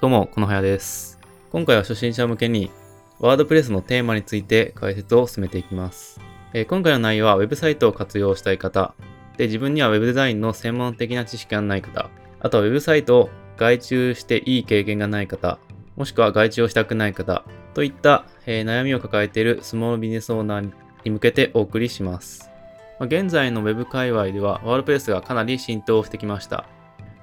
どうも、このはやです。今回は初心者向けに、ワードプレスのテーマについて解説を進めていきます。えー、今回の内容は、ウェブサイトを活用したい方、で、自分には Web デザインの専門的な知識がない方、あとは Web サイトを外注していい経験がない方、もしくは外注をしたくない方、といった、えー、悩みを抱えているスモールビジネスオーナーに向けてお送りします。ま、現在の Web 界隈では、ワードプレスがかなり浸透してきました。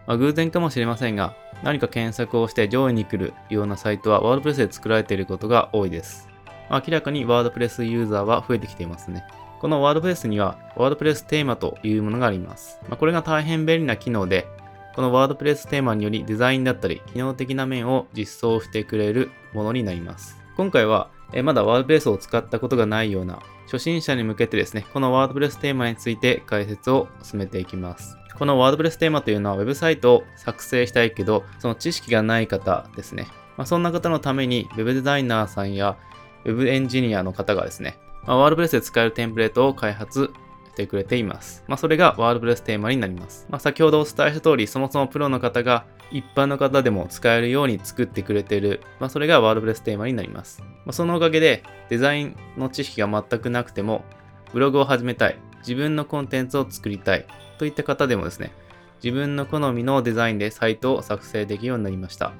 まあ、偶然かもしれませんが、何か検索をして上位に来るようなサイトはワードプレスで作られていることが多いです。まあ明らかにワードプレスユーザーは増えてきていますね。このワードプレスにはワードプレステーマというものがあります。まあ、これが大変便利な機能で、このワードプレステーマによりデザインだったり機能的な面を実装してくれるものになります。今回はまだワードプレスを使ったことがないような初心者に向けてですね、このワードプレステーマについて解説を進めていきます。このワードプレステーマというのはウェブサイトを作成したいけど、その知識がない方ですね。まあ、そんな方のために Web デザイナーさんや Web エンジニアの方がですね、まあ、ワードプレスで使えるテンプレートを開発してくれています。まあ、それがワードプレステーマになります。まあ、先ほどお伝えした通り、そもそもプロの方が一般の方でも使えるように作ってくれている、まあ、それがワードプレステーマになります。ま、そのおかげでデザインの知識が全くなくても、ブログを始めたい、自分のコンテンツを作りたいといった方でもですね、自分の好みのデザインでサイトを作成できるようになりました。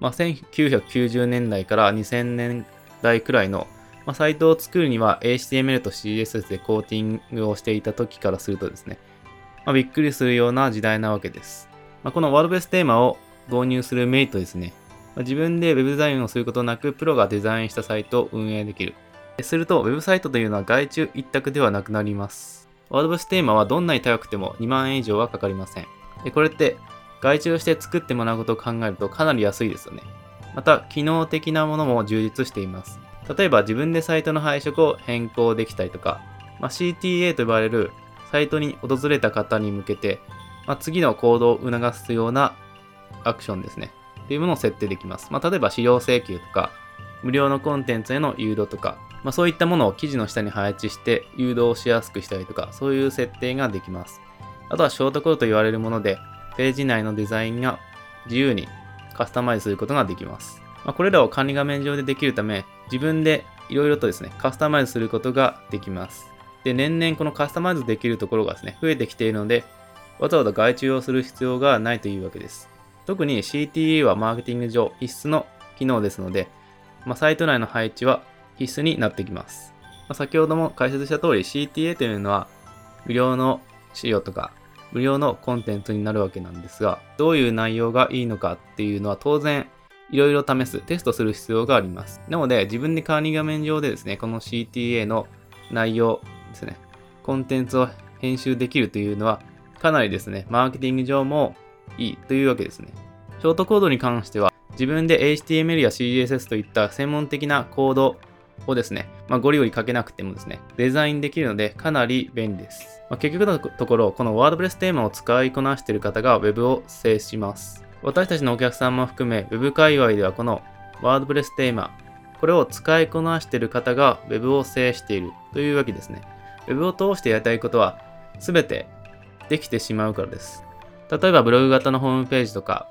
まあ、1990年代から2000年代くらいの、まあ、サイトを作るには HTML と CSS でコーティングをしていた時からするとですね、まあ、びっくりするような時代なわけです。まあ、このワードプレステーマを導入するメリットですね。ま、自分で Web デザインをすることなく、プロがデザインしたサイトを運営できる。すると、Web サイトというのは外注一択ではなくなります。ワードプレステーマはどんなに高くても2万円以上はかかりません。でこれって外注して作ってもらうことを考えるとかなり安いですよね。また、機能的なものも充実しています。例えば自分でサイトの配色を変更できたりとか、まあ、CTA と呼ばれるサイトに訪れた方に向けて、まあ、次の行動を促すようなアクションですね。というものを設定できます。まあ、例えば資料請求とか、無料のコンテンツへの誘導とか、まあ、そういったものを記事の下に配置して誘導しやすくしたりとか、そういう設定ができます。あとはショートコードと言われるもので、ページ内のデザインが自由にカスタマイズすることができます。まあ、これらを管理画面上でできるため、自分でいろいろとですね、カスタマイズすることができます。で、年々このカスタマイズできるところがですね、増えてきているので、わざわざ外注をする必要がないというわけです。特に CTA はマーケティング上必須の機能ですので、まあ、サイト内の配置は必須になってきます。まあ、先ほども解説した通り CTA というのは無料の資料とか無料のコンテンツになるわけなんですが、どういう内容がいいのかっていうのは当然いろいろ試す、テストする必要があります。なので自分で管理画面上でですね、この CTA の内容ですね、コンテンツを編集できるというのはかなりですね、マーケティング上もいいというわけですね。ショートコードに関しては自分で HTML や CSS といった専門的なコードをですね、まあ、ゴリゴリ書けなくてもですね、デザインできるのでかなり便利です。まあ、結局のところ、このワードプレステーマを使いこなしている方が Web を制します。私たちのお客さんも含め Web 界隈ではこのワードプレステーマ、これを使いこなしている方が Web を制しているというわけですね。Web を通してやりたいことは全てできてしまうからです。例えばブログ型のホームページとか、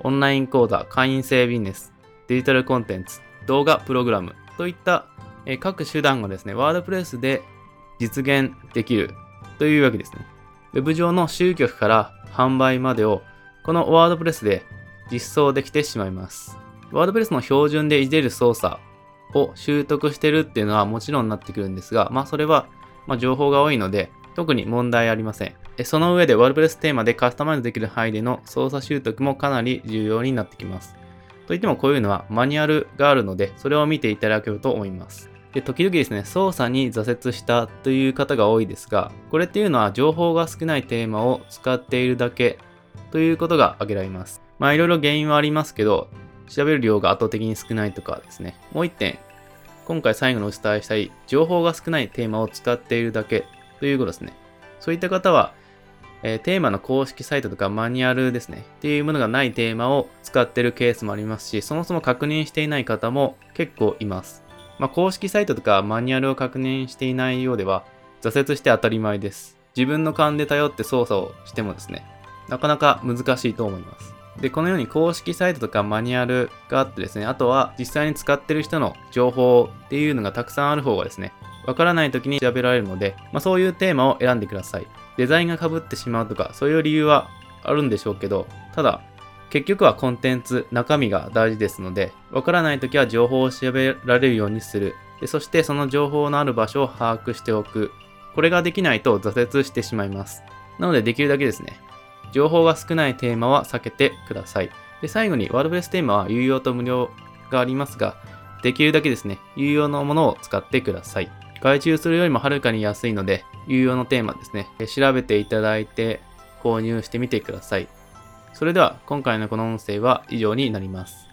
オンライン講座、会員制ビジネス、デジタルコンテンツ、動画、プログラムといった各手段がですね、ワードプレスで実現できるというわけですね。Web 上の集客から販売までをこのワードプレスで実装できてしまいます。ワードプレスの標準でいじれる操作を習得してるっていうのはもちろんなってくるんですが、まあそれはま情報が多いので特に問題ありません。その上でワードプレステーマでカスタマイズできる範囲での操作習得もかなり重要になってきます。といってもこういうのはマニュアルがあるので、それを見ていただけると思います。で、時々ですね、操作に挫折したという方が多いですが、これっていうのは情報が少ないテーマを使っているだけということが挙げられます。まあいろいろ原因はありますけど、調べる量が圧倒的に少ないとかですね。もう一点、今回最後にお伝えしたい、情報が少ないテーマを使っているだけということですね。そういった方は、えー、テーマの公式サイトとかマニュアルですね。っていうものがないテーマを使ってるケースもありますし、そもそも確認していない方も結構います。まあ、公式サイトとかマニュアルを確認していないようでは、挫折して当たり前です。自分の勘で頼って操作をしてもですね、なかなか難しいと思います。で、このように公式サイトとかマニュアルがあってですね、あとは実際に使ってる人の情報っていうのがたくさんある方がですね、わからない時に調べられるので、まあ、そういうテーマを選んでください。デザインが被ってしまうとか、そういう理由はあるんでしょうけど、ただ、結局はコンテンツ、中身が大事ですので、わからない時は情報を調べられるようにする。でそしてその情報のある場所を把握しておく。これができないと挫折してしまいます。なのでできるだけですね、情報が少ないテーマは避けてください。で、最後にワードプレステーマは有用と無料がありますが、できるだけですね、有用のものを使ってください。外注するよりもはるかに安いので、有用のテーマですね、調べていただいて購入してみてください。それでは今回のこの音声は以上になります。